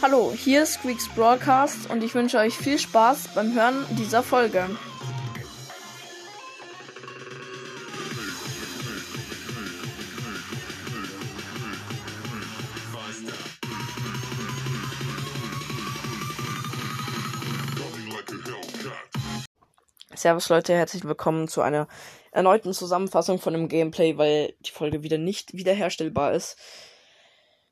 Hallo, hier ist Squeaks Broadcast und ich wünsche euch viel Spaß beim Hören dieser Folge. Servus Leute, herzlich willkommen zu einer erneuten Zusammenfassung von dem Gameplay, weil die Folge wieder nicht wiederherstellbar ist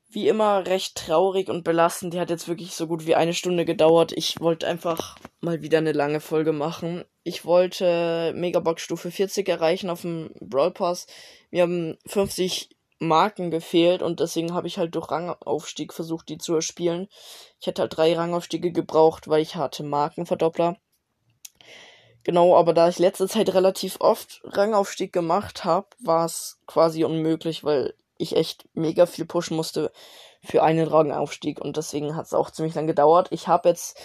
wie immer recht traurig und belastend. Die hat jetzt wirklich so gut wie eine Stunde gedauert. Ich wollte einfach mal wieder eine lange Folge machen. Ich wollte Megabox Stufe 40 erreichen auf dem Brawl Pass. Wir haben 50 Marken gefehlt und deswegen habe ich halt durch Rangaufstieg versucht, die zu erspielen. Ich hätte halt drei Rangaufstiege gebraucht, weil ich hatte Markenverdoppler. Genau, aber da ich letzte Zeit relativ oft Rangaufstieg gemacht habe, war es quasi unmöglich, weil ich echt mega viel pushen musste für einen Rangaufstieg und deswegen hat es auch ziemlich lang gedauert. Ich habe jetzt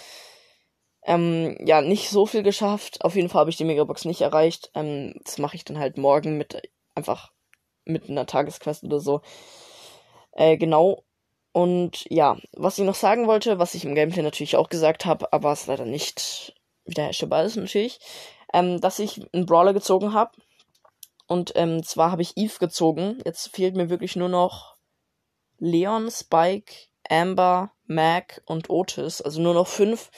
ähm, ja nicht so viel geschafft. Auf jeden Fall habe ich die Megabox nicht erreicht. Ähm, das mache ich dann halt morgen mit einfach mit einer Tagesquest oder so. Äh, genau. Und ja, was ich noch sagen wollte, was ich im Gameplay natürlich auch gesagt habe, aber es leider nicht wiederherstellbar ist natürlich, ähm, dass ich einen Brawler gezogen habe und ähm, zwar habe ich Eve gezogen. Jetzt fehlt mir wirklich nur noch Leon, Spike, Amber, Mac und Otis. Also nur noch fünf,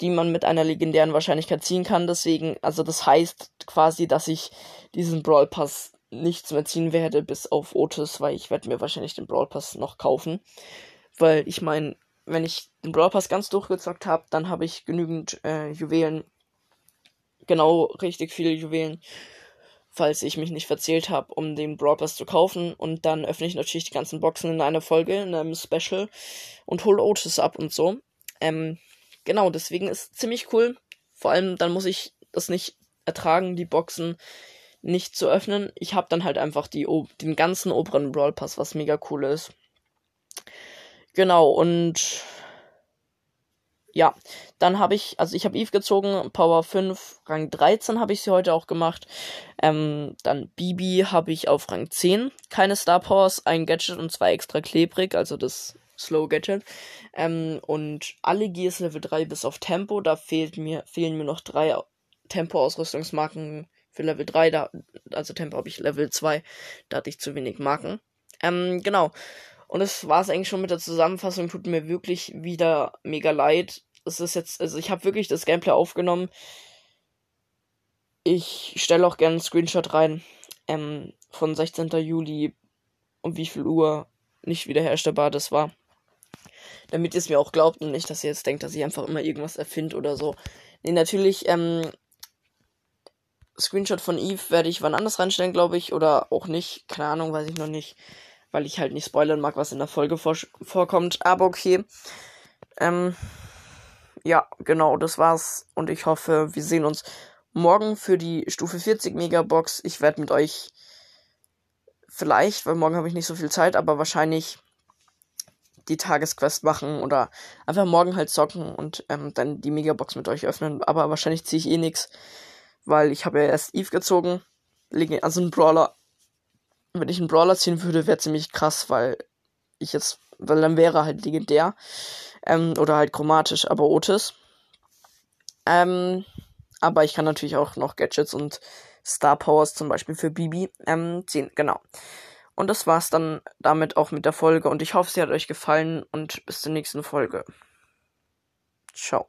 die man mit einer legendären Wahrscheinlichkeit ziehen kann. Deswegen, also das heißt quasi, dass ich diesen Brawl Pass nichts mehr ziehen werde, bis auf Otis, weil ich werde mir wahrscheinlich den Brawl Pass noch kaufen. Weil ich meine, wenn ich den Brawl Pass ganz durchgezockt habe, dann habe ich genügend äh, Juwelen. Genau, richtig viele Juwelen falls ich mich nicht verzählt habe, um den Broadpass zu kaufen. Und dann öffne ich natürlich die ganzen Boxen in einer Folge, in einem Special und hole Otis ab und so. Ähm, genau, deswegen ist ziemlich cool. Vor allem dann muss ich das nicht ertragen, die Boxen nicht zu öffnen. Ich habe dann halt einfach die, den ganzen oberen Brawl Pass, was mega cool ist. Genau, und ja, dann habe ich, also ich habe Eve gezogen, Power 5, Rang 13 habe ich sie heute auch gemacht. Ähm, dann Bibi habe ich auf Rang 10. Keine Star Powers, ein Gadget und zwei extra klebrig, also das Slow Gadget. Ähm, und alle Gears Level 3 bis auf Tempo, da fehlt mir, fehlen mir noch drei Tempo-Ausrüstungsmarken für Level 3. Da, also Tempo habe ich Level 2, da hatte ich zu wenig Marken. Ähm, genau. Und das war es eigentlich schon mit der Zusammenfassung. Tut mir wirklich wieder mega leid es ist jetzt, also ich habe wirklich das Gameplay aufgenommen. Ich stelle auch gerne einen Screenshot rein ähm, von 16. Juli um wie viel Uhr nicht wiederherstellbar das war. Damit ihr es mir auch glaubt und nicht, dass ihr jetzt denkt, dass ich einfach immer irgendwas erfinde oder so. Nee, natürlich, ähm, Screenshot von Eve werde ich wann anders reinstellen, glaube ich, oder auch nicht. Keine Ahnung, weiß ich noch nicht. Weil ich halt nicht spoilern mag, was in der Folge vor vorkommt. Aber okay. Ähm, ja, genau, das war's. Und ich hoffe, wir sehen uns morgen für die Stufe 40 Megabox. Ich werde mit euch vielleicht, weil morgen habe ich nicht so viel Zeit, aber wahrscheinlich die Tagesquest machen oder einfach morgen halt zocken und ähm, dann die Megabox mit euch öffnen. Aber wahrscheinlich ziehe ich eh nichts, weil ich habe ja erst Eve gezogen. Also ein Brawler. Wenn ich einen Brawler ziehen würde, wäre ziemlich krass, weil ich jetzt, weil dann wäre halt legendär. Ähm, oder halt chromatisch, aber Otis. Ähm, aber ich kann natürlich auch noch Gadgets und Star Powers zum Beispiel für Bibi ähm, ziehen. Genau. Und das war's dann damit auch mit der Folge. Und ich hoffe, sie hat euch gefallen und bis zur nächsten Folge. Ciao.